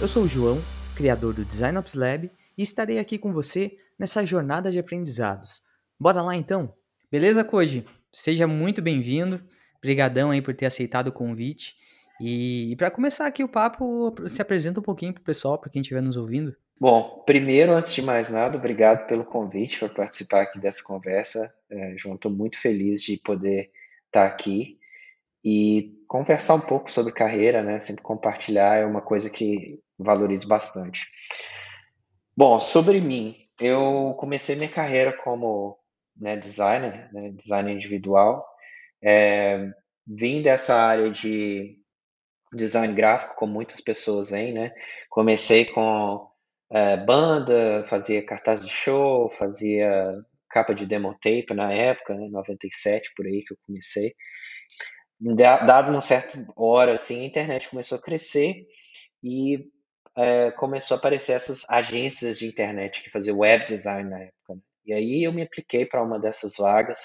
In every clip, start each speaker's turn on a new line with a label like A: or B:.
A: Eu sou o João, criador do Design Ops Lab, e estarei aqui com você nessa jornada de aprendizados. Bora lá então? Beleza, Koji? Seja muito bem-vindo. Obrigadão aí por ter aceitado o convite. E, e para começar aqui o papo, se apresenta um pouquinho pro pessoal, para quem estiver nos ouvindo.
B: Bom, primeiro, antes de mais nada, obrigado pelo convite para participar aqui dessa conversa. É, João, estou muito feliz de poder estar aqui e conversar um pouco sobre carreira, né? Sempre compartilhar é uma coisa que valorizo bastante. Bom, sobre mim, eu comecei minha carreira como né, designer, né, designer individual. É, vim dessa área de design gráfico, como muitas pessoas vêm, né? Comecei com é, banda, fazia cartaz de show, fazia capa de demo tape na época, né, 97 por aí que eu comecei. Dado uma certa hora, assim, a internet começou a crescer e é, começou a aparecer essas agências de internet que faziam web design na época. Né? E aí eu me apliquei para uma dessas vagas,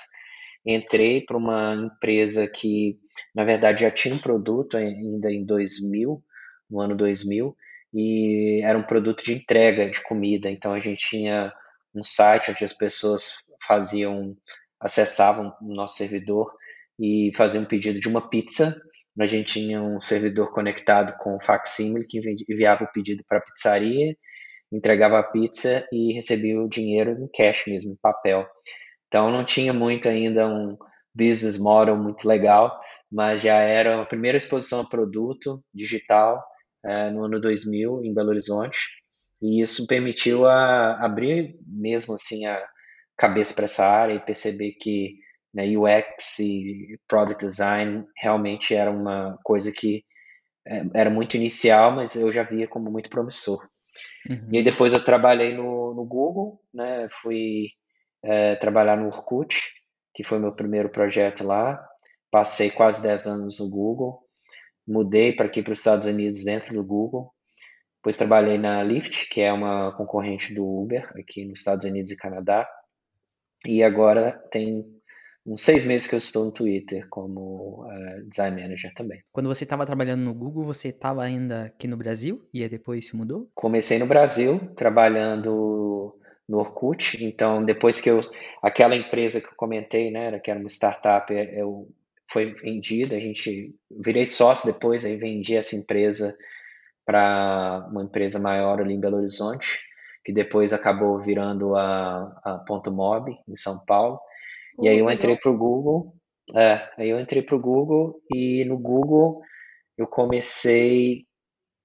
B: entrei para uma empresa que, na verdade, já tinha um produto ainda em 2000, no ano 2000, e era um produto de entrega de comida. Então a gente tinha um site onde as pessoas faziam, acessavam o nosso servidor e faziam um pedido de uma pizza. A gente tinha um servidor conectado com o facsimile que enviava o pedido para a pizzaria, entregava a pizza e recebia o dinheiro em cash mesmo, em papel. Então não tinha muito ainda um business model muito legal, mas já era a primeira exposição a produto digital é, no ano 2000 em Belo Horizonte e isso permitiu a abrir mesmo assim a cabeça para essa área e perceber que né, UX e Product Design realmente era uma coisa que é, era muito inicial, mas eu já via como muito promissor. Uhum. E aí depois eu trabalhei no, no Google, né, fui é, trabalhar no Orkut, que foi meu primeiro projeto lá, passei quase 10 anos no Google, mudei para aqui para os Estados Unidos dentro do Google. Depois trabalhei na Lyft, que é uma concorrente do Uber aqui nos Estados Unidos e Canadá. E agora tem uns seis meses que eu estou no Twitter como uh, design manager também.
A: Quando você estava trabalhando no Google, você estava ainda aqui no Brasil e depois se mudou?
B: Comecei no Brasil, trabalhando no Orkut. Então, depois que eu. Aquela empresa que eu comentei, né, que era uma startup, eu foi vendida, a gente virei sócio depois, aí vendi essa empresa para uma empresa maior ali em Belo Horizonte, que depois acabou virando a, a Ponto Mob em São Paulo. E aí eu entrei para o Google, é, aí eu entrei para o Google e no Google eu comecei,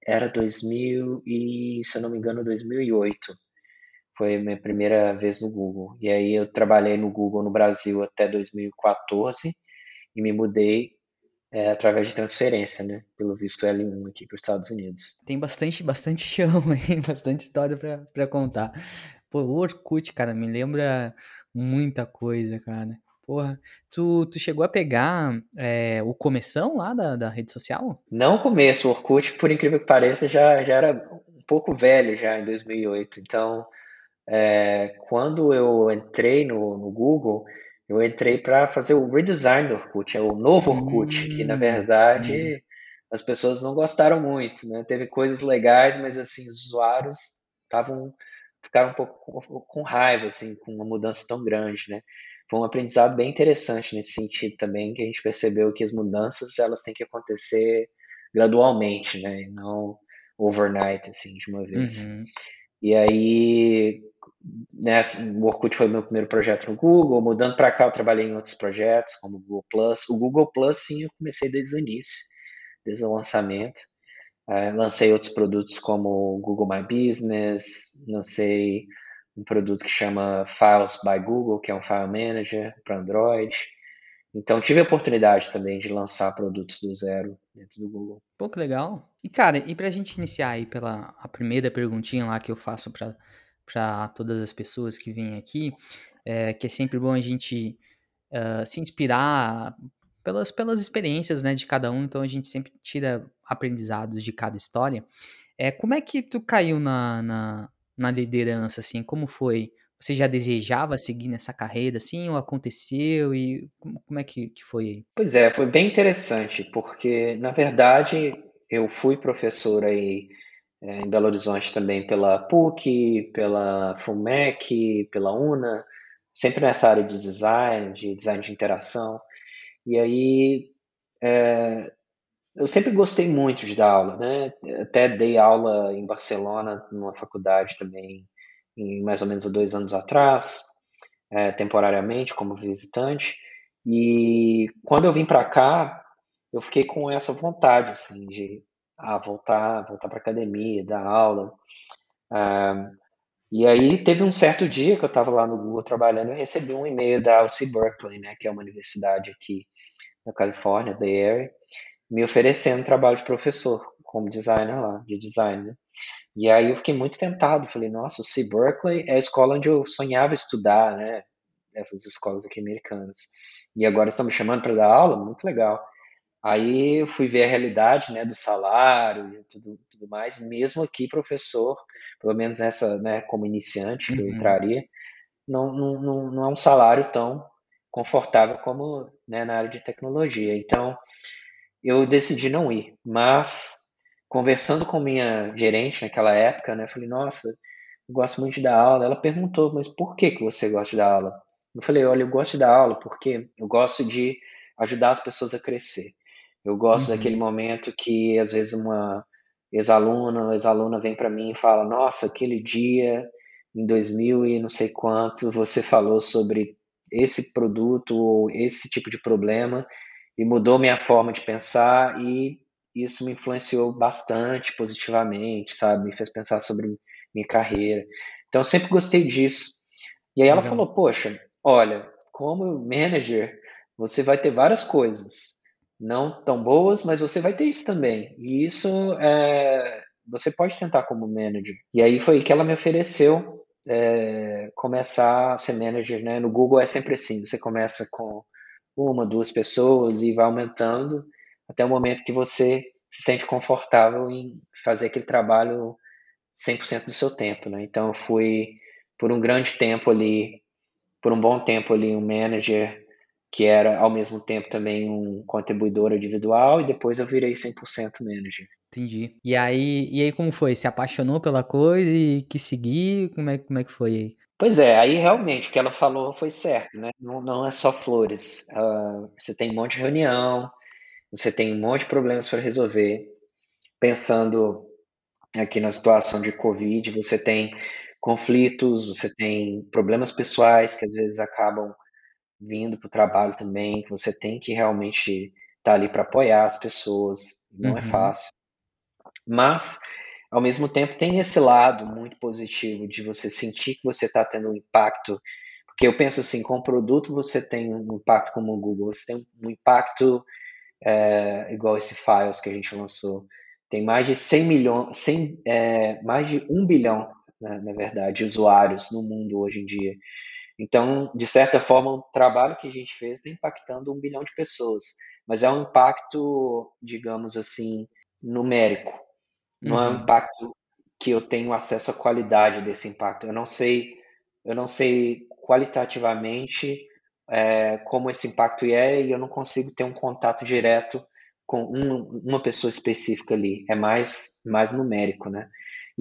B: era 2000 e, se eu não me engano, 2008. Foi minha primeira vez no Google. E aí eu trabalhei no Google no Brasil até 2014 e me mudei é, através de transferência, né? Pelo visto L1 aqui para os Estados Unidos.
A: Tem bastante, bastante chão aí, bastante história para contar. Pô, o Orkut, cara, me lembra muita coisa, cara. Porra, tu, tu chegou a pegar é, o começão lá da, da rede social?
B: Não o começo, o Orkut, por incrível que pareça, já, já era um pouco velho já em 2008. Então, é, quando eu entrei no, no Google, eu entrei para fazer o redesign do Orkut, é o novo Orkut, hum, que na verdade hum. as pessoas não gostaram muito, né? Teve coisas legais, mas assim, os usuários estavam ficaram um pouco com, raiva assim, com uma mudança tão grande, né? Foi um aprendizado bem interessante nesse sentido também, que a gente percebeu que as mudanças elas têm que acontecer gradualmente, né? E não overnight assim, de uma vez. Uhum. E aí né, assim, o Orkut foi meu primeiro projeto no Google, mudando para cá eu trabalhei em outros projetos, como o Google Plus. O Google Plus, sim, eu comecei desde o início, desde o lançamento. Uh, lancei outros produtos como Google My Business, lancei um produto que chama Files by Google, que é um file manager para Android. Então tive a oportunidade também de lançar produtos do zero dentro do Google.
A: Pô, que legal. E cara, e para a gente iniciar aí pela a primeira perguntinha lá que eu faço para todas as pessoas que vêm aqui, é, que é sempre bom a gente uh, se inspirar pelas, pelas experiências né, de cada um, então a gente sempre tira aprendizados de cada história. É, como é que tu caiu na, na, na liderança, assim, como foi? Você já desejava seguir nessa carreira, assim, ou aconteceu, e como é que, que foi?
B: Pois é, foi bem interessante, porque, na verdade, eu fui professor aí é, em Belo Horizonte também pela PUC, pela FUMEC, pela UNA, sempre nessa área de design, de design de interação. E aí é, eu sempre gostei muito de dar aula, né? Até dei aula em Barcelona, numa faculdade também, em mais ou menos dois anos atrás, é, temporariamente como visitante. E quando eu vim para cá, eu fiquei com essa vontade, assim, de ah, voltar, voltar para academia, dar aula. Ah, e aí teve um certo dia que eu estava lá no Google trabalhando, eu recebi um e-mail da UC Berkeley, né, que é uma universidade aqui na Califórnia, Bay Area, me oferecendo trabalho de professor como designer lá, de design. Né? E aí eu fiquei muito tentado, falei, nossa, o Berkeley é a escola onde eu sonhava estudar, né? Essas escolas aqui americanas. E agora estão me chamando para dar aula, muito legal. Aí eu fui ver a realidade, né, do salário e tudo, tudo mais. Mesmo aqui, professor, pelo menos nessa, né, como iniciante que uhum. eu entraria, não, não, não, não é um salário tão confortável como né, na área de tecnologia. Então, eu decidi não ir. Mas, conversando com minha gerente naquela época, né, falei, nossa, eu gosto muito de dar aula. Ela perguntou, mas por que, que você gosta de dar aula? Eu falei, olha, eu gosto de dar aula porque eu gosto de ajudar as pessoas a crescer. Eu gosto uhum. daquele momento que, às vezes, uma ex-aluna, ex-aluna vem para mim e fala, nossa, aquele dia em 2000 e não sei quanto, você falou sobre esse produto ou esse tipo de problema e mudou minha forma de pensar e isso me influenciou bastante positivamente, sabe? Me fez pensar sobre minha carreira. Então, eu sempre gostei disso. E aí ela Legal. falou: Poxa, olha, como manager, você vai ter várias coisas, não tão boas, mas você vai ter isso também. E isso é, você pode tentar como manager. E aí foi que ela me ofereceu é, começar a ser manager, né? No Google é sempre assim: você começa com uma, duas pessoas e vai aumentando até o momento que você se sente confortável em fazer aquele trabalho 100% do seu tempo, né? Então eu fui por um grande tempo ali, por um bom tempo ali um manager que era ao mesmo tempo também um contribuidor individual e depois eu virei 100% manager.
A: Entendi. E aí, e aí como foi? Se apaixonou pela coisa e quis seguir? Como é, como é que foi aí?
B: Pois é, aí realmente o que ela falou foi certo, né? Não, não é só flores. Uh, você tem um monte de reunião, você tem um monte de problemas para resolver. Pensando aqui na situação de Covid, você tem conflitos, você tem problemas pessoais que às vezes acabam vindo para o trabalho também, que você tem que realmente estar tá ali para apoiar as pessoas. Não é uhum. é fácil. Mas ao mesmo tempo tem esse lado muito positivo de você sentir que você está tendo um impacto, porque eu penso assim, com o produto você tem um impacto como o Google, você tem um impacto é, igual esse Files que a gente lançou, tem mais de 100 milhões, 100, é, mais de 1 bilhão, né, na verdade, de usuários no mundo hoje em dia. Então, de certa forma, o trabalho que a gente fez está impactando um bilhão de pessoas, mas é um impacto, digamos assim, numérico não uhum. é um uhum. impacto que eu tenho acesso à qualidade desse impacto. Eu não sei, eu não sei qualitativamente é, como esse impacto é e eu não consigo ter um contato direto com um, uma pessoa específica ali. É mais, mais numérico, né?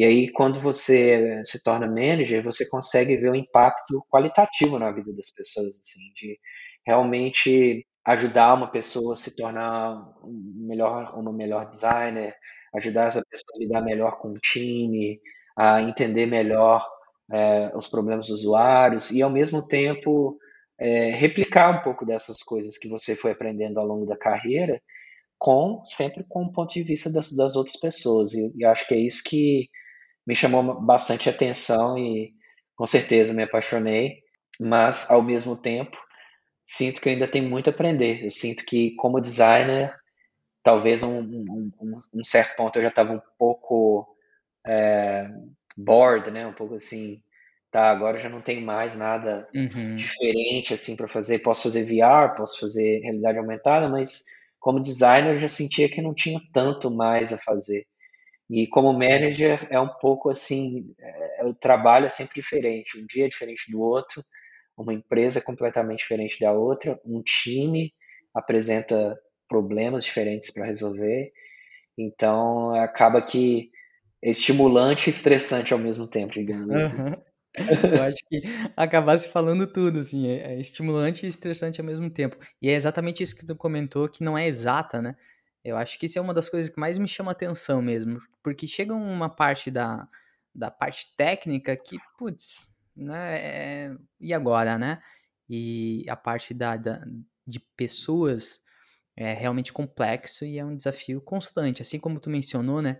B: E aí, quando você se torna manager, você consegue ver o impacto qualitativo na vida das pessoas, assim, de realmente ajudar uma pessoa a se tornar um melhor, uma melhor designer, ajudar essa pessoa a lidar melhor com o time, a entender melhor é, os problemas dos usuários e, ao mesmo tempo, é, replicar um pouco dessas coisas que você foi aprendendo ao longo da carreira, com sempre com o ponto de vista das, das outras pessoas. E, e acho que é isso que me chamou bastante atenção e, com certeza, me apaixonei, mas, ao mesmo tempo, sinto que eu ainda tenho muito a aprender. Eu sinto que, como designer, talvez um, um, um, um certo ponto eu já estava um pouco é, bored, né? Um pouco assim, tá, agora já não tem mais nada uhum. diferente assim para fazer. Posso fazer VR, posso fazer realidade aumentada, mas como designer eu já sentia que não tinha tanto mais a fazer. E como manager é um pouco assim, é, o trabalho é sempre diferente, um dia é diferente do outro, uma empresa é completamente diferente da outra, um time apresenta problemas diferentes para resolver. Então, acaba que estimulante e estressante ao mesmo tempo, digamos assim.
A: Eu acho que acabasse falando tudo, assim, é é estimulante e estressante ao mesmo tempo. E é exatamente isso que tu comentou, que não é exata, né. Eu acho que isso é uma das coisas que mais me chama atenção mesmo, porque chega uma parte da da parte técnica que, putz, né, eh, e agora, né? E a parte da da de pessoas é realmente complexo e é um desafio constante, assim como tu mencionou, né,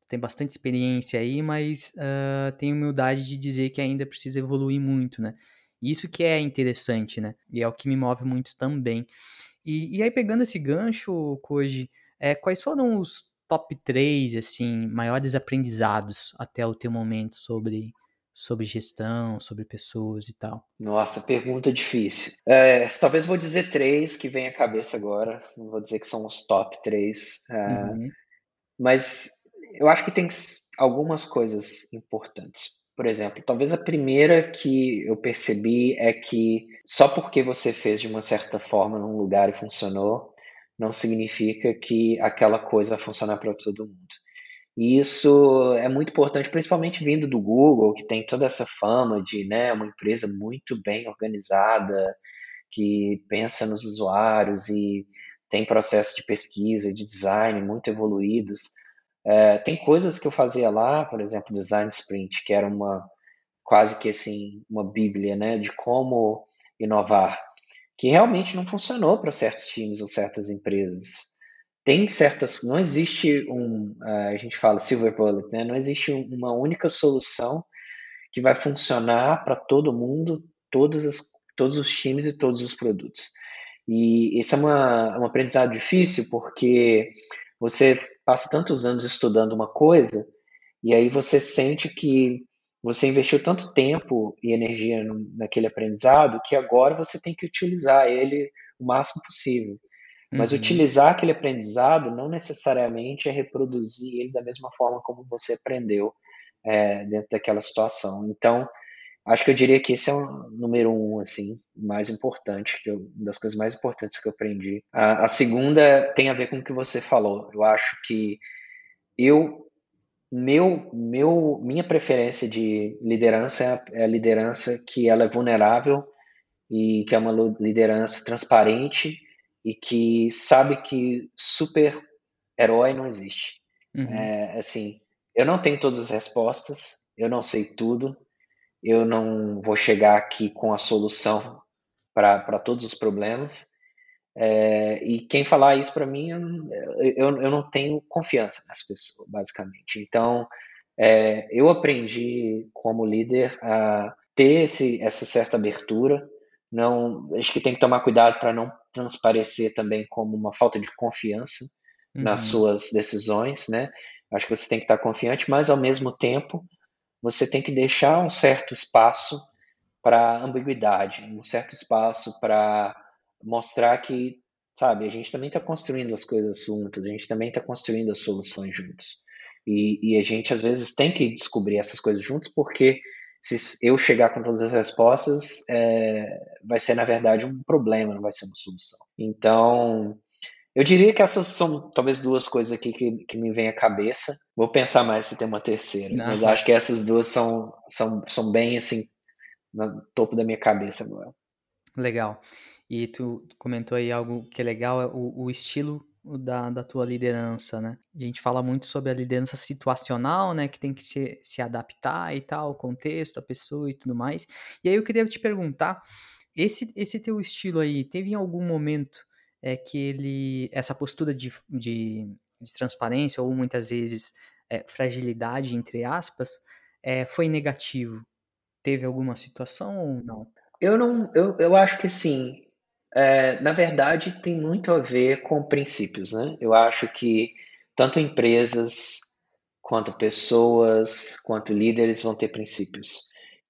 A: tu tem bastante experiência aí, mas, hã, tem humildade de dizer que ainda precisa evoluir muito, né. Isso que é interessante, né, e é o que me move muito também. E e aí pegando esse gancho, Koji, eh, quais foram os top 3, assim, maiores aprendizados até o teu momento sobre sobre gestão, sobre pessoas e tal?
B: Nossa, pergunta difícil. Eh, talvez vou dizer 3 que vem à cabeça agora, não vou dizer que são os top 3, ah,
A: Uhum.
B: mas eu acho que tem algumas coisas importantes. Por exemplo, talvez a primeira que eu percebi é que só porque você fez de uma certa forma num lugar e funcionou, não significa que aquela coisa vai funcionar para todo mundo. E isso é muito importante, principalmente vindo do Google, que tem toda essa fama de, né, uma empresa muito bem organizada, que pensa nos usuários e tem processos de pesquisa de design muito evoluídos. Eh, tem coisas que eu fazia lá, por exemplo, Design Sprint, que era uma quase que assim, uma bíblia, né, de como inovar, que realmente não funcionou para certos times ou certas empresas. Tem certas não existe um, eh, a gente fala silver bullet, né, não existe um uma única solução que vai funcionar para todo mundo, todas as todos os times e todos os produtos. E isso é uma um aprendizado difícil, porque você passa tantos anos estudando uma coisa, e aí você sente que você investiu tanto tempo e energia naquele aprendizado, que agora você tem que utilizar ele o máximo possível. Mas
A: Uhum.
B: utilizar aquele aprendizado não necessariamente é reproduzir ele da mesma forma como você aprendeu, eh, dentro daquela situação. Então, acho que eu diria que esse é o número 1, assim, mais importante, que eu uma das coisas mais importantes que eu aprendi. A a segunda tem a ver com o que você falou, eu acho que eu meu meu minha preferência de liderança é a é a liderança que ela é vulnerável e que é uma liderança transparente e que sabe que super-herói não existe.
A: Uhum.
B: Eh, assim, eu não tenho todas as respostas, eu não sei tudo, eu não vou chegar aqui com a solução pra todos os problemas, eh, e quem falar isso pra mim, eu não eu não tenho confiança nessa pessoa, basicamente. Então, eh, eu aprendi como líder a ter esse essa certa abertura, não acho que tem que tomar cuidado pra não transparecer também como uma falta de confiança nas
A: Uhum.
B: suas decisões, né. Acho que você tem que estar confiante, mas ao mesmo tempo, você tem que deixar um certo espaço pra ambiguidade, um certo espaço pra mostrar que, sabe, a gente também tá construindo as coisas juntos, a gente também tá construindo as soluções juntos. E e a gente às vezes tem que descobrir essas coisas juntos, porque se eu chegar com todas as respostas, eh, vai ser na verdade um problema, não vai ser uma solução. Então, eu diria que essas são talvez 2 coisas aqui que que me vêm à cabeça, vou pensar mais se tem uma terceira, mas acho que essas 2 são são são bem, assim, no topo da minha cabeça agora.
A: Legal. E tu comentou aí algo que é legal, é o o estilo da da tua liderança, né. A gente fala muito sobre a liderança situacional, né, que tem que se se adaptar e tal, ao contexto, à pessoa e tudo mais. E aí eu queria te perguntar, esse esse teu estilo aí, teve em algum momento, eh, que ele essa postura de de de transparência ou muitas vezes, eh, "fragilidade", entre aspas, eh, foi negativo? Teve alguma situação ou não?
B: Eu não eu eu acho que assim, eh, na verdade tem muito a ver com princípios, né. Eu acho que tanto empresas, quanto pessoas, quanto líderes vão ter princípios.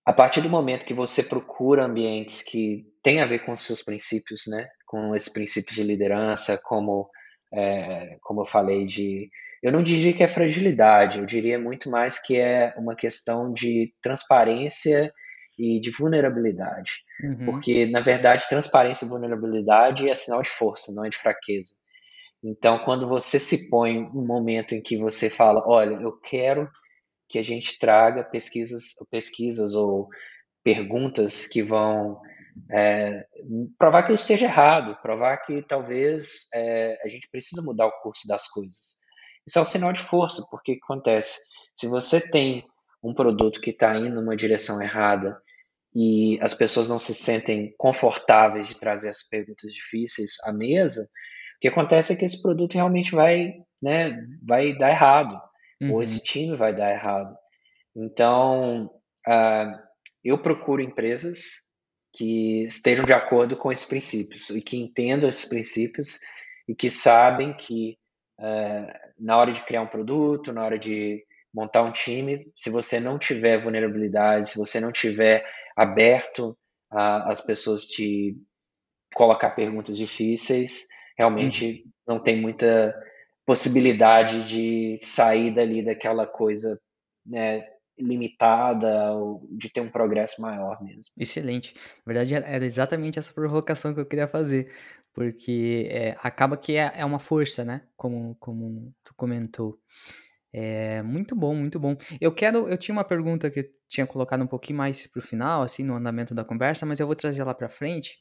B: A partir do momento que você procura ambientes que têm a ver com os seus princípios, né, com esses princípios de liderança, como, eh, como eu falei de eu não diria que é fragilidade, eu diria muito mais que é uma questão de transparência e de vulnerabilidade.
A: Uhum.
B: Porque, na verdade, transparência e vulnerabilidade é sinal de força, não é de fraqueza. Então, quando você se põe num momento em que você fala: "Olha, eu quero" que a gente traga pesquisas, pesquisas ou perguntas que vão é, provar que eu esteja errado, provar que talvez é, a gente precisa mudar o curso das coisas. Isso é um sinal de força, porque o que acontece? Se você tem um produto que está indo numa direção errada e as pessoas não se sentem confortáveis de trazer as perguntas difíceis à mesa, o que acontece é que esse produto realmente vai, né, vai dar errado, uhum. ou esse time vai dar errado. Então, uh, eu procuro empresas que estejam de acordo com esses princípios e que entendam esses princípios e que sabem que uh, na hora de criar um produto, na hora de montar um time, se você não tiver vulnerabilidade, se você não tiver aberto às pessoas te colocar perguntas difíceis, realmente uhum. não tem muita possibilidade de sair dali daquela coisa né, limitada ou de ter um progresso maior mesmo.
A: Excelente. Na verdade, era exatamente essa provocação que eu queria fazer, porque é, acaba que é, é, uma força, né? Como, como tu comentou. É, muito bom, muito bom. Eu quero, eu tinha uma pergunta que eu tinha colocado um pouquinho mais para o final, assim, no andamento da conversa, mas eu vou trazer lá para frente,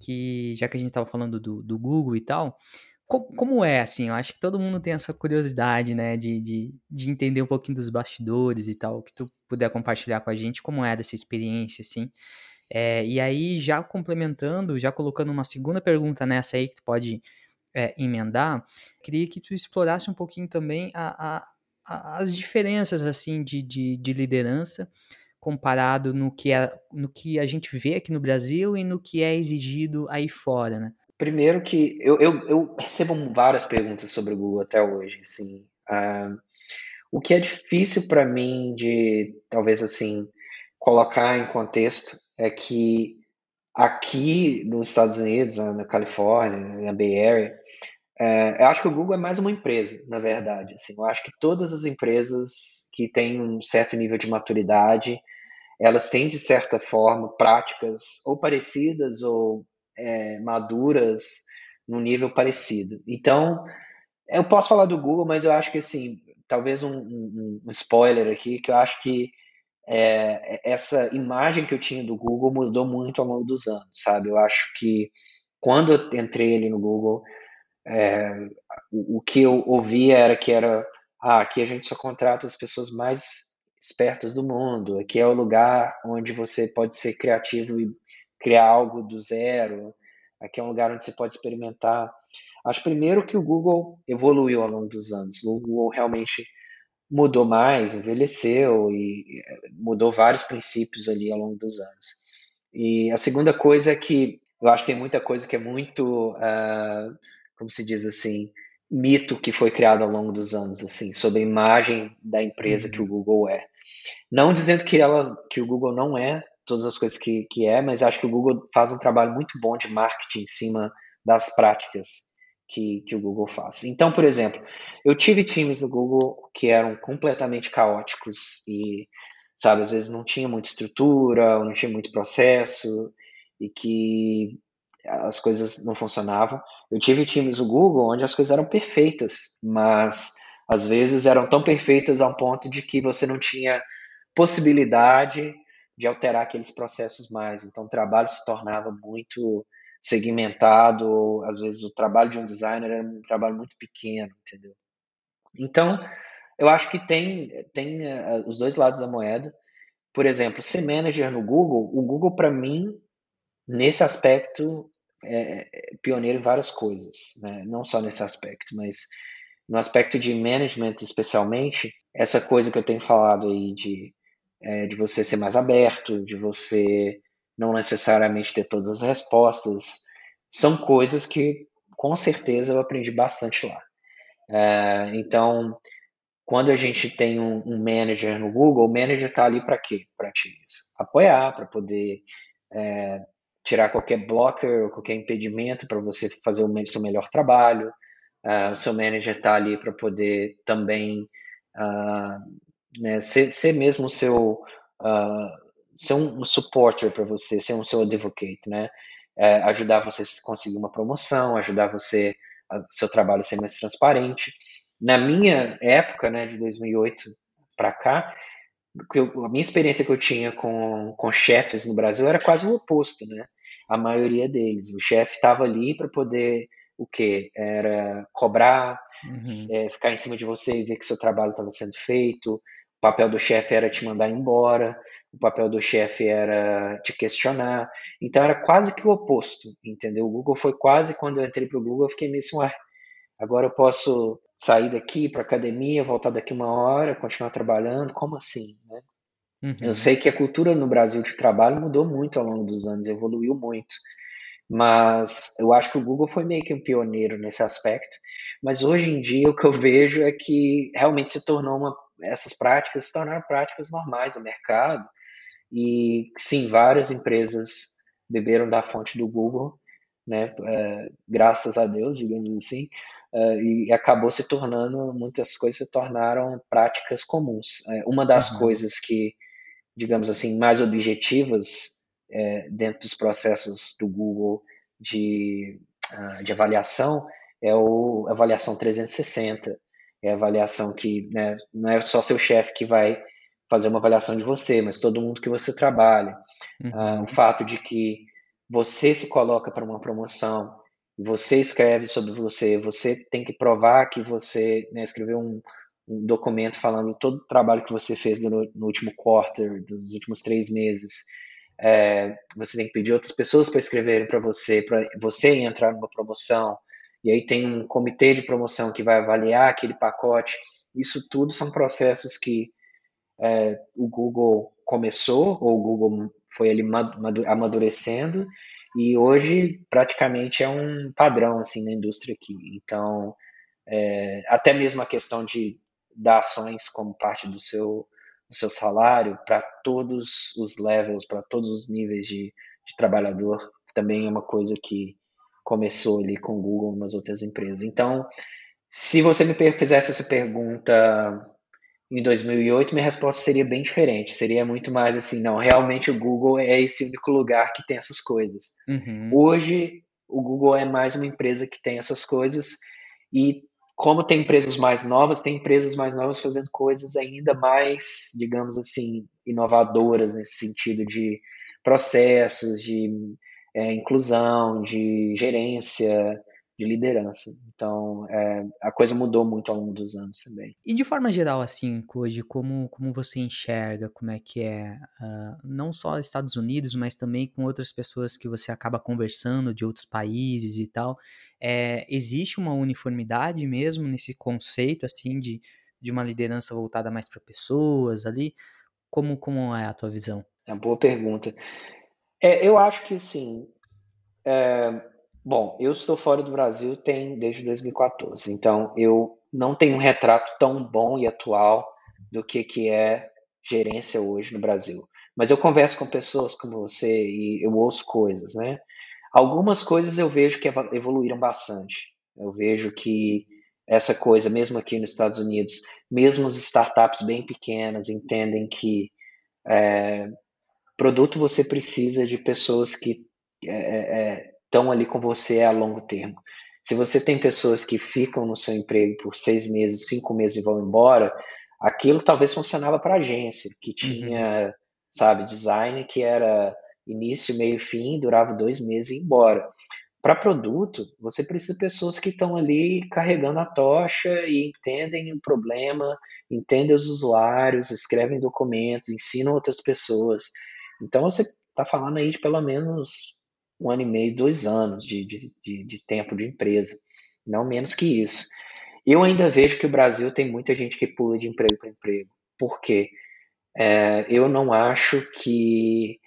A: que já que a gente estava falando do, do Google e tal, como, como, é, assim, eu acho que todo mundo tem essa curiosidade, né, de, de, de entender um pouquinho dos bastidores e tal, que tu puder compartilhar com a gente, como é dessa experiência, assim. É, e aí, já complementando, já colocando uma segunda pergunta nessa aí que tu pode é, emendar, queria que tu explorasse um pouquinho também a, a as diferenças assim de, de, de, liderança comparado no que, é, no que a gente vê aqui no Brasil e no que é exigido aí fora, né?
B: Primeiro que eu, eu, eu recebo várias perguntas sobre o Google até hoje, assim, uh, o que é difícil para mim de, talvez assim, colocar em contexto é que aqui nos Estados Unidos, na Califórnia, na Bay Area, é, eu acho que o Google é mais uma empresa, na verdade. Assim, eu acho que todas as empresas que têm um certo nível de maturidade, elas têm, de certa forma, práticas ou parecidas ou é, maduras num nível parecido. Então, eu posso falar do Google, mas eu acho que, assim, talvez um, um, um spoiler aqui, que eu acho que é, essa imagem que eu tinha do Google mudou muito ao longo dos anos, sabe? Eu acho que quando eu entrei ali no Google, é, o, o, que eu ouvia era que era ah, aqui a gente só contrata as pessoas mais espertas do mundo, aqui é o lugar onde você pode ser criativo e criar algo do zero, aqui é um lugar onde você pode experimentar. Acho primeiro que o Google evoluiu ao longo dos anos. O Google realmente mudou mais, envelheceu e mudou vários princípios ali ao longo dos anos. E a segunda coisa é que eu acho que tem muita coisa que é muito uh, como se diz assim, mito que foi criado ao longo dos anos, assim, sobre a imagem da empresa que o uhum. Google é. Não dizendo que, ela, que o Google não é todas as coisas que, que é, mas acho que o Google faz um trabalho muito bom de marketing em cima das práticas que, que o Google faz. Então, por exemplo, eu tive times no Google que eram completamente caóticos e, sabe, às vezes não tinha muita estrutura, não tinha muito processo e que as coisas não funcionavam. Eu tive times no Google onde as coisas eram perfeitas, mas às vezes eram tão perfeitas a um ponto de que você não tinha possibilidade de alterar aqueles processos mais. Então o trabalho se tornava muito segmentado, às vezes o trabalho de um designer era um trabalho muito pequeno, entendeu? Então, eu acho que tem, tem uh, os dois lados da moeda. Por exemplo, ser manager no Google, o Google para mim, nesse aspecto, é, é, pioneiro em várias coisas, né? não só nesse aspecto, mas no aspecto de management especialmente, essa coisa que eu tenho falado aí de, é, de você ser mais aberto, de você não necessariamente ter todas as respostas, são coisas que com certeza eu aprendi bastante lá. É, então, quando a gente tem um, um, manager no Google, o manager está ali para quê? Para te apoiar, para poder é, tirar qualquer blocker qualquer impedimento para você fazer o seu melhor trabalho. Uh, o seu manager está ali para poder também uh, né, ser, ser, mesmo o seu, uh, ser um, supporter para você, ser um seu advocate, né? Uh, ajudar você a conseguir uma promoção, ajudar você, a, seu trabalho a ser mais transparente. Na minha época, né, de 2008 para cá, eu, a minha experiência que eu tinha com, com chefes no Brasil era quase o oposto, né? A maioria deles. O chefe estava ali para poder o que era cobrar, uhum. é, ficar em cima de você e ver que seu trabalho estava sendo feito. O papel do chefe era te mandar embora. O papel do chefe era te questionar. Então era quase que o oposto, entendeu? O Google foi quase quando eu entrei para o Google, eu fiquei meio assim, agora eu posso sair daqui para academia, voltar daqui uma hora, continuar trabalhando, como assim, né? Uhum. Eu sei que a cultura no Brasil de trabalho mudou muito ao longo dos anos, evoluiu muito. Mas eu acho que o Google foi meio que um pioneiro nesse aspecto. Mas hoje em dia o que eu vejo é que realmente se tornou uma. Essas práticas se tornaram práticas normais no mercado. E sim, várias empresas beberam da fonte do Google, né? É, graças a Deus, digamos assim. É, e acabou se tornando, muitas coisas se tornaram práticas comuns. É, uma das uhum. coisas que, digamos assim, mais objetivas é, dentro dos processos do Google de, uh, de avaliação é o avaliação 360. É a avaliação que né, não é só seu chefe que vai fazer uma avaliação de você, mas todo mundo que você trabalha. Uhum. Uh, o fato de que você se coloca para uma promoção, você escreve sobre você, você tem que provar que você né, escreveu um, um documento falando todo o trabalho que você fez no, no último quarter, dos últimos três meses é, você tem que pedir outras pessoas para escreverem para você, para você entrar numa promoção, e aí tem um comitê de promoção que vai avaliar aquele pacote. Isso tudo são processos que é, o Google começou, ou o Google foi ali amadurecendo, e hoje praticamente é um padrão assim na indústria aqui. Então, é, até mesmo a questão de dar ações como parte do seu do seu salário para todos os levels, para todos os níveis de, de, trabalhador, também é uma coisa que começou ali com o Google e umas outras empresas. Então, se você me fizesse essa pergunta em 2008, minha resposta seria bem diferente. Seria muito mais assim, não, realmente o Google é esse único lugar que tem essas coisas. Uhum. Hoje, o Google é mais uma empresa que tem essas coisas e como tem empresas mais novas, tem empresas mais novas fazendo coisas ainda mais, digamos assim, inovadoras nesse sentido de processos, de é, inclusão, de gerência, de liderança. Então, é, a coisa mudou muito ao longo dos anos também.
A: E de forma geral, assim, Koji, como, como você enxerga, como é que é, uh, não só Estados Unidos, mas também com outras pessoas que você acaba conversando de outros países e tal, é, existe uma uniformidade mesmo nesse conceito, assim, de, de uma liderança voltada mais para pessoas ali? Como, como é a tua visão?
B: É uma boa pergunta. É, eu acho que, assim, é, Bom, eu estou fora do Brasil tem desde 2014, então eu não tenho um retrato tão bom e atual do que, que é gerência hoje no Brasil. Mas eu converso com pessoas como você e eu ouço coisas, né? Algumas coisas eu vejo que evoluíram bastante. Eu vejo que essa coisa, mesmo aqui nos Estados Unidos, mesmo as startups bem pequenas entendem que é, produto você precisa de pessoas que é, é, estão ali com você a longo termo. Se você tem pessoas que ficam no seu emprego por seis meses, cinco meses e vão embora, aquilo talvez funcionava para agência, que uhum. tinha, uhum. sabe, design que era início, meio, fim, durava dois meses e ia embora. Para produto, você precisa de pessoas que estão ali carregando a tocha e entendem o problema, entendem os usuários, escrevem documentos, ensinam outras pessoas. Então você está falando aí de pelo menos um ano e meio, dois anos de, de, de, tempo de empresa, não menos que isso. Eu ainda vejo que o Brasil tem muita gente que pula de emprego para emprego. Por quê? É, eu não acho que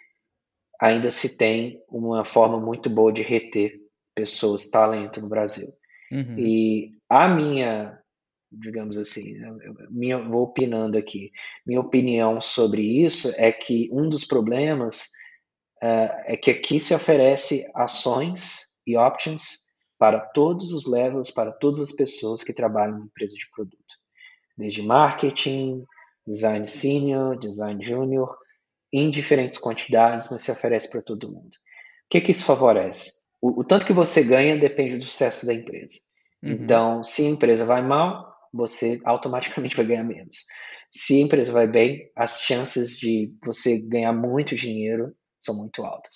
B: ainda se tem uma forma muito boa de reter pessoas, talento no Brasil. Uhum. E a minha, digamos assim, minha, vou opinando aqui, minha opinião sobre isso é que um dos problemas é que aqui se oferece ações e options para todos os levels, para todas as pessoas que trabalham em empresa de produto, desde marketing, design senior, design junior, em diferentes quantidades, mas se oferece para todo mundo. O que, que isso favorece? O, o, tanto que você ganha depende do sucesso da empresa. Uhum. Então, se a empresa vai mal, você automaticamente vai ganhar menos. Se a empresa vai bem, as chances de você ganhar muito dinheiro são muito altas.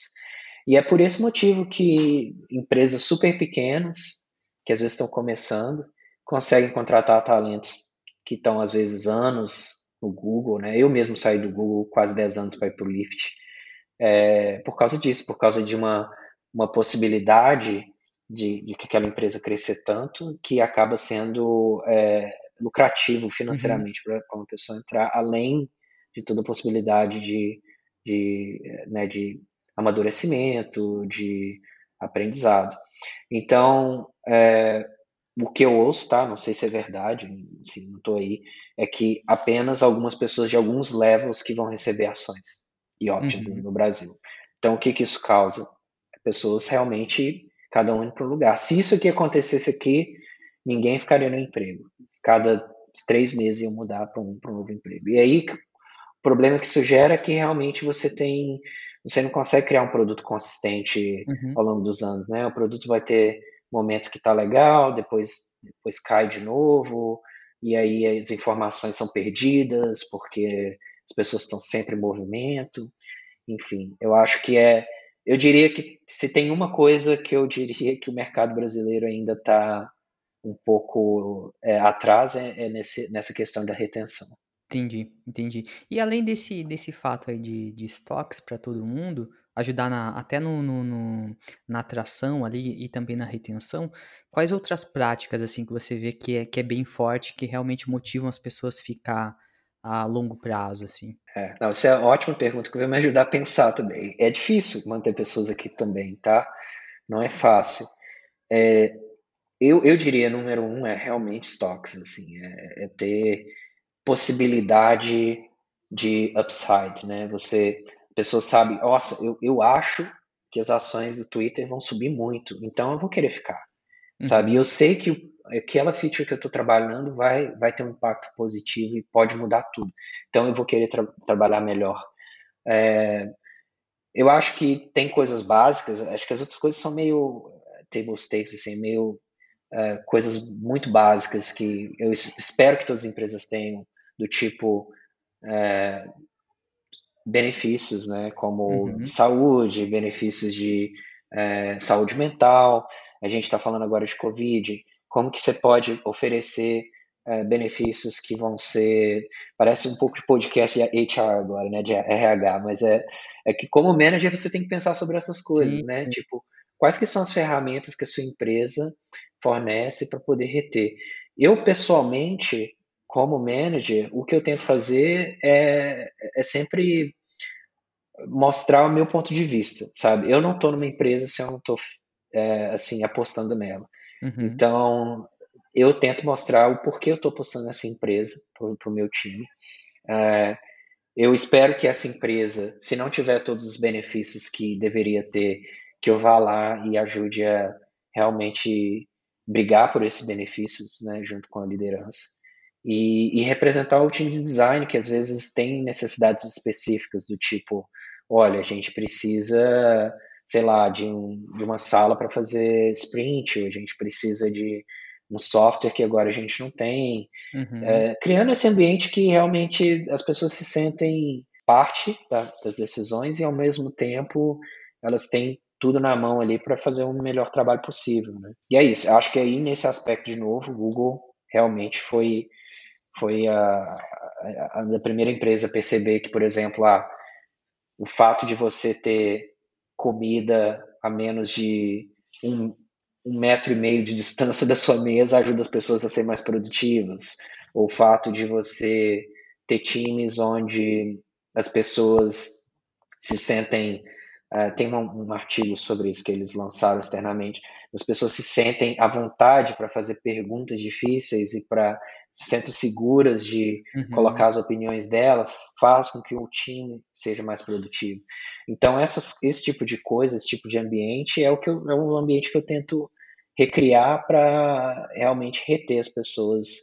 B: E é por esse motivo que empresas super pequenas, que às vezes estão começando, conseguem contratar talentos que estão às vezes anos no Google, né? Eu mesmo saí do Google quase 10 anos para ir para o Lyft, é, por causa disso, por causa de uma, uma possibilidade de, de que aquela empresa crescer tanto que acaba sendo é, lucrativo financeiramente uhum. para uma pessoa entrar, além de toda a possibilidade de, de, né, de amadurecimento, de aprendizado. Então, é, o que eu ouço, tá? Não sei se é verdade, assim, não estou aí, é que apenas algumas pessoas de alguns levels que vão receber ações e options uhum. no Brasil. Então, o que, que isso causa? Pessoas realmente, cada um indo para um lugar. Se isso aqui acontecesse aqui, ninguém ficaria no emprego. Cada três meses iam mudar para um, um novo emprego. E aí, problema que isso gera é que realmente você tem você não consegue criar um produto consistente uhum. ao longo dos anos, né? O produto vai ter momentos que está legal, depois, depois cai de novo, e aí as informações são perdidas porque as pessoas estão sempre em movimento. Enfim, eu acho que é. Eu diria que se tem uma coisa que eu diria que o mercado brasileiro ainda está um pouco é, atrás é, é nesse, nessa questão da retenção.
A: Entendi, entendi. E além desse, desse fato aí de, de estoques para todo mundo, ajudar na, até no, no, no, na atração ali e também na retenção, quais outras práticas assim que você vê que é, que é bem forte, que realmente motivam as pessoas a ficar a longo prazo, assim?
B: É, não, isso é uma ótima pergunta que vai me ajudar a pensar também. É difícil manter pessoas aqui também, tá? Não é fácil. É, eu, eu diria, número um, é realmente estoques, assim, é, é ter possibilidade de upside, né? Você, a pessoa sabe, nossa, eu, eu acho que as ações do Twitter vão subir muito, então eu vou querer ficar, uhum. sabe? E eu sei que aquela feature que eu estou trabalhando vai, vai ter um impacto positivo e pode mudar tudo. Então eu vou querer tra trabalhar melhor. É, eu acho que tem coisas básicas, acho que as outras coisas são meio table stakes, assim, meio é, coisas muito básicas que eu espero que todas as empresas tenham do tipo é, benefícios, né, como uhum. saúde, benefícios de é, saúde mental. A gente está falando agora de Covid. Como que você pode oferecer é, benefícios que vão ser parece um pouco de podcast HR agora, né, de RH, mas é, é que como manager você tem que pensar sobre essas coisas, sim, né? Tipo, quais que são as ferramentas que a sua empresa fornece para poder reter? Eu pessoalmente como manager, o que eu tento fazer é, é sempre mostrar o meu ponto de vista, sabe? Eu não estou numa empresa se eu não estou é, assim apostando nela. Uhum. Então eu tento mostrar o porquê eu estou apostando nessa empresa para o meu time. É, eu espero que essa empresa, se não tiver todos os benefícios que deveria ter, que eu vá lá e ajude a realmente brigar por esses benefícios, né, junto com a liderança e, e, representar o time de design, que às vezes tem necessidades específicas, do tipo, olha, a gente precisa, sei lá, de, um, de uma sala para fazer sprint, ou a gente precisa de um software que agora a gente não tem, uhum. é, criando esse ambiente que realmente as pessoas se sentem parte da, das decisões e ao mesmo tempo elas têm tudo na mão ali para fazer o melhor trabalho possível, né? E é isso. Acho que aí nesse aspecto de novo, o Google realmente foi foi a, a, a primeira empresa a perceber que, por exemplo, ah, o fato de você ter comida a menos de um, um metro e meio de distância da sua mesa ajuda as pessoas a serem mais produtivas. Ou o fato de você ter times onde as pessoas se sentem. Uh, tem um, um, artigo sobre isso que eles lançaram externamente. As pessoas se sentem à vontade para fazer perguntas difíceis e para se sentem seguras de uhum. colocar as opiniões dela, faz com que o time seja mais produtivo. Então, essas, esse tipo de coisa, esse tipo de ambiente é o que eu, é um ambiente que eu tento recriar para realmente reter as pessoas,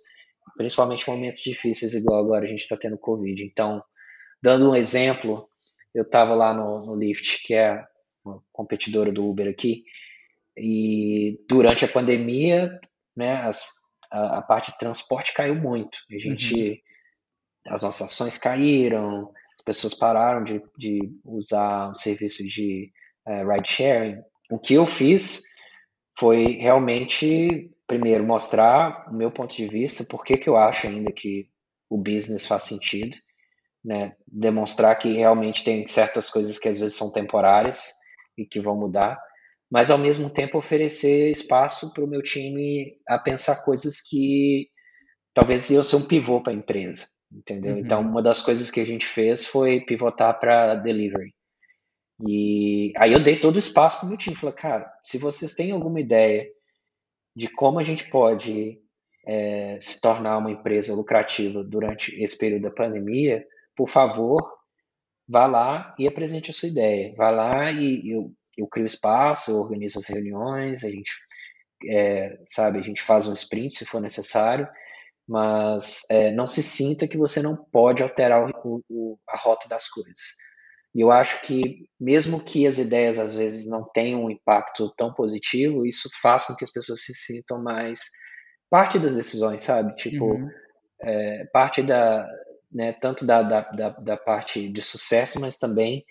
B: principalmente em momentos difíceis, igual agora a gente está tendo Covid. Então, dando um exemplo, eu estava lá no, no Lyft, que é uma competidora do Uber aqui, e durante a pandemia, né, as a, a parte de transporte caiu muito. A gente, uhum. as nossas ações caíram, as pessoas pararam de, de usar o serviço de uh, ride sharing. O que eu fiz foi realmente, primeiro, mostrar o meu ponto de vista, por que, que eu acho ainda que o business faz sentido, né? demonstrar que realmente tem certas coisas que às vezes são temporárias e que vão mudar, mas ao mesmo tempo oferecer espaço para o meu time a pensar coisas que talvez iam ser um pivô para a empresa, entendeu? Uhum. Então, uma das coisas que a gente fez foi pivotar para delivery. E aí eu dei todo o espaço para o meu time. Falei, cara, se vocês têm alguma ideia de como a gente pode é, se tornar uma empresa lucrativa durante esse período da pandemia, por favor, vá lá e apresente a sua ideia. Vá lá e eu, eu crio espaço, eu organizo as reuniões, a gente, é, sabe, a gente faz um sprint se for necessário, mas é, não se sinta que você não pode alterar o, o, a rota das coisas. E eu acho que, mesmo que as ideias às vezes não tenham um impacto tão positivo, isso faz com que as pessoas se sintam mais parte das decisões, sabe? Tipo, uhum. é, parte da, né, tanto da, da, da, da, parte de sucesso, mas também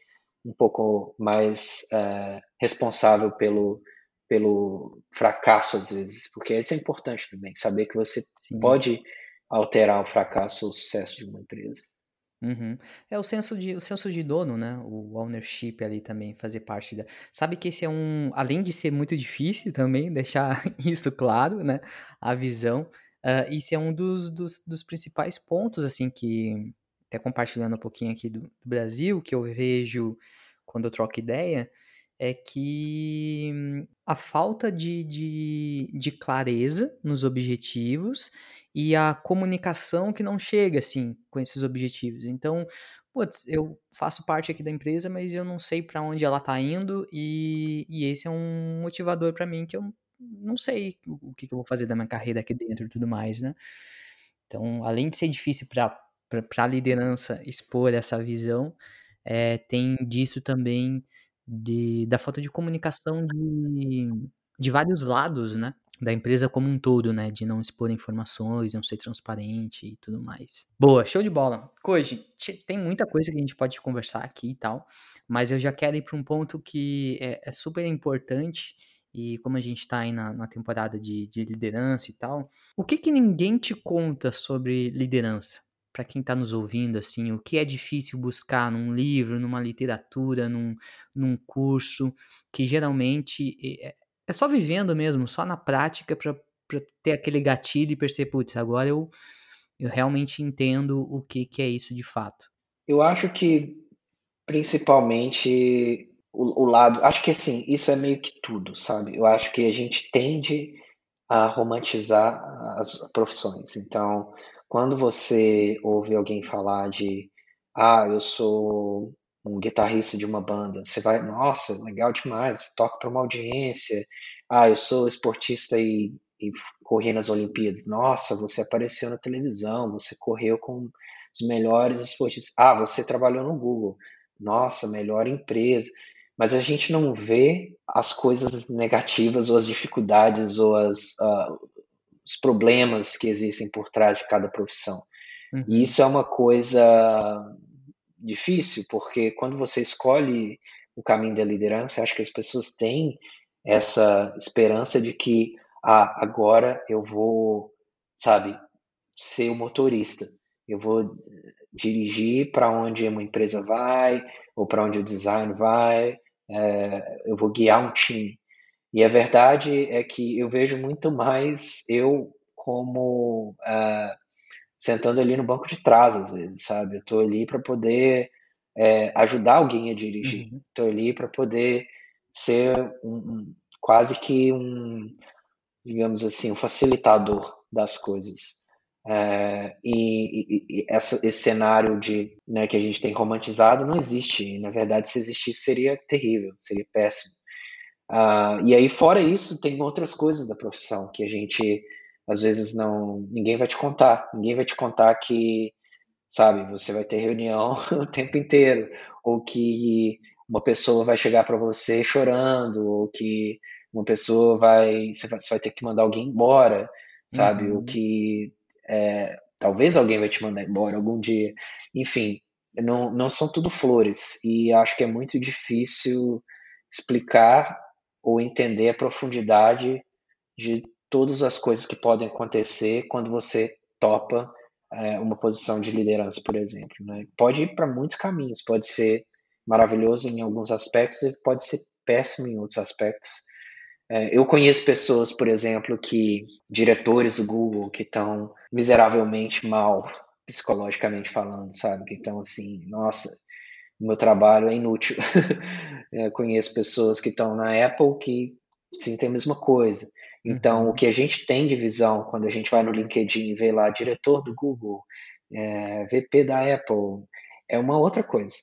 B: um pouco mais é, responsável pelo, pelo fracasso às vezes, porque isso é importante também, saber que você Sim. pode alterar o fracasso ou o sucesso de uma empresa.
A: Uhum. É o senso de o senso de dono, né, o ownership ali também, fazer parte da sabe que esse é um além de ser muito difícil também deixar isso claro, né, a visão, hã, isso é um dos dos dos principais pontos, assim, que até compartilhando um pouquinho aqui do do Brasil, que eu vejo quando eu troco ideia, é que a falta de de de clareza nos objetivos e a comunicação que não chega, assim, com esses objetivos. Então, putz, eu faço parte aqui da empresa, mas eu não sei para onde ela tá indo e, e esse é um motivador para mim que eu não sei o, que, que eu vou fazer da minha carreira aqui dentro e tudo mais, né? Então, além de ser difícil para a liderança expor essa visão, é, tem disso também de, da falta de comunicação de, de vários lados, né? da empresa como um todo, né? De não expor informações, não ser transparente e tudo mais. Boa, show de bola. Koji, tem muita coisa que a gente pode conversar aqui e tal, mas eu já quero ir para um ponto que é, é, super importante e como a gente está aí na, na temporada de, de, liderança e tal, o que que ninguém te conta sobre liderança? Para quem está nos ouvindo, assim, o que é difícil buscar num livro, numa literatura, num, num curso, que geralmente é, é só vivendo mesmo, só na prática para ter aquele gatilho e perceber, putz, agora eu, eu realmente entendo o que, que é isso de fato.
B: Eu acho que principalmente o, o, lado. Acho que assim, isso é meio que tudo, sabe? Eu acho que a gente tende a romantizar as profissões. Então, quando você ouve alguém falar de ah, eu sou um guitarrista de uma banda, você vai, nossa, legal demais, toca para uma audiência. Ah, eu sou esportista e, e corri nas Olimpíadas. Nossa, você apareceu na televisão, você correu com os melhores esportistas. Ah, você trabalhou no Google. Nossa, melhor empresa. Mas a gente não vê as coisas negativas ou as dificuldades ou as, uh, os problemas que existem por trás de cada profissão. Uhum. E isso é uma coisa difícil, porque quando você escolhe o caminho da liderança, acho que as pessoas têm essa esperança de que ah, agora eu vou, sabe, ser o motorista. Eu vou dirigir para onde uma empresa vai, ou para onde o design vai, é, eu vou guiar um time. E a verdade é que eu vejo muito mais eu como uh, sentando ali no banco de trás, às vezes, sabe? Eu tô ali para poder é, ajudar alguém a dirigir. Uhum. Tô ali para poder ser um, um, quase que um, digamos assim, um facilitador das coisas. É, e, e, essa, esse cenário de né, que a gente tem romantizado não existe. E, na verdade, se existisse, seria terrível, seria péssimo. Uh, e aí, fora isso, tem outras coisas da profissão que a gente às vezes não ninguém vai te contar, ninguém vai te contar que sabe, você vai ter reunião o tempo inteiro, ou que uma pessoa vai chegar para você chorando, ou que uma pessoa vai você, vai você vai ter que mandar alguém embora, sabe? O
A: Uhum.
B: que é, talvez alguém vai te mandar embora algum dia. Enfim, não, não são tudo flores e acho que é muito difícil explicar ou entender a profundidade de todas as coisas que podem acontecer quando você topa é, uma posição de liderança, por exemplo. Né? Pode ir para muitos caminhos, pode ser maravilhoso em alguns aspectos e pode ser péssimo em outros aspectos. É, eu conheço pessoas, por exemplo, que diretores do Google que estão miseravelmente mal psicologicamente falando, sabe? Que estão assim, nossa, meu trabalho é inútil. eu conheço pessoas que estão na Apple que sentem a mesma coisa. Então, uhum. o que a gente tem de visão quando a gente vai no LinkedIn e vê lá diretor do Google, é, VP da Apple, é uma outra coisa.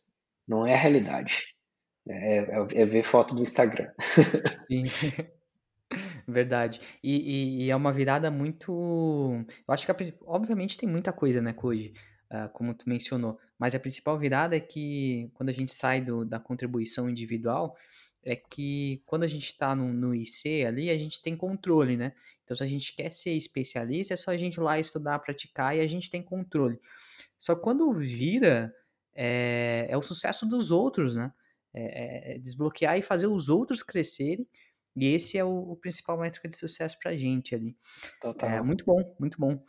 B: Não é a realidade. É, é, é ver foto do Instagram.
A: Sim. Verdade. E, e, e, é uma virada muito. Eu acho que, a, obviamente, tem muita coisa, né, Koji? Uh, como tu mencionou. Mas a principal virada é que, quando a gente sai do, da contribuição individual, é que quando a gente está no, no IC ali, a gente tem controle, né? Então, se a gente quer ser especialista, é só a gente ir lá estudar, praticar e a gente tem controle. Só quando vira, é, é o sucesso dos outros, né? É, é desbloquear e fazer os outros crescerem e esse é o, o principal métrica de sucesso pra gente ali. Total. É muito bom, muito bom.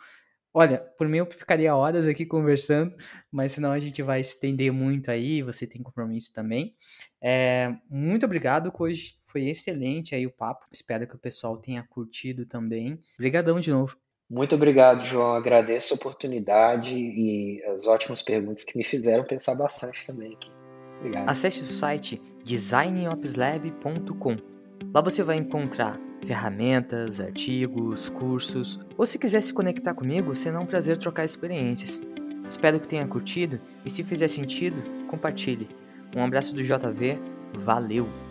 A: Olha, por mim eu ficaria horas aqui conversando, mas senão a gente vai estender muito aí, você tem compromisso também. É, muito obrigado, Koji. Foi excelente aí o papo. Espero que o pessoal tenha curtido também. Obrigadão de novo.
B: Muito obrigado, João. Agradeço a oportunidade e as ótimas perguntas que me fizeram pensar bastante também aqui. Obrigado.
A: Acesse o site designopslab.com Lá você vai encontrar ferramentas, artigos, cursos, ou se quiser se conectar comigo, será um prazer trocar experiências. Espero que tenha curtido e se fizer sentido, compartilhe. Um abraço do JV, valeu!